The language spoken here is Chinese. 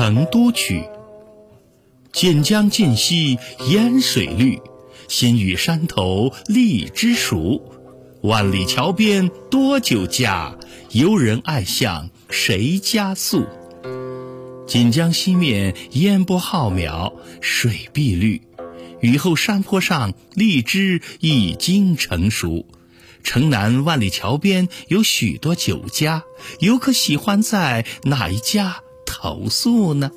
成都曲。锦江尽兮烟水绿，新雨山头荔枝熟。万里桥边多酒家，游人爱向谁家宿？锦江西面烟波浩渺，水碧绿。雨后山坡上荔枝已经成熟。城南万里桥边有许多酒家，游客喜欢在哪一家投诉呢？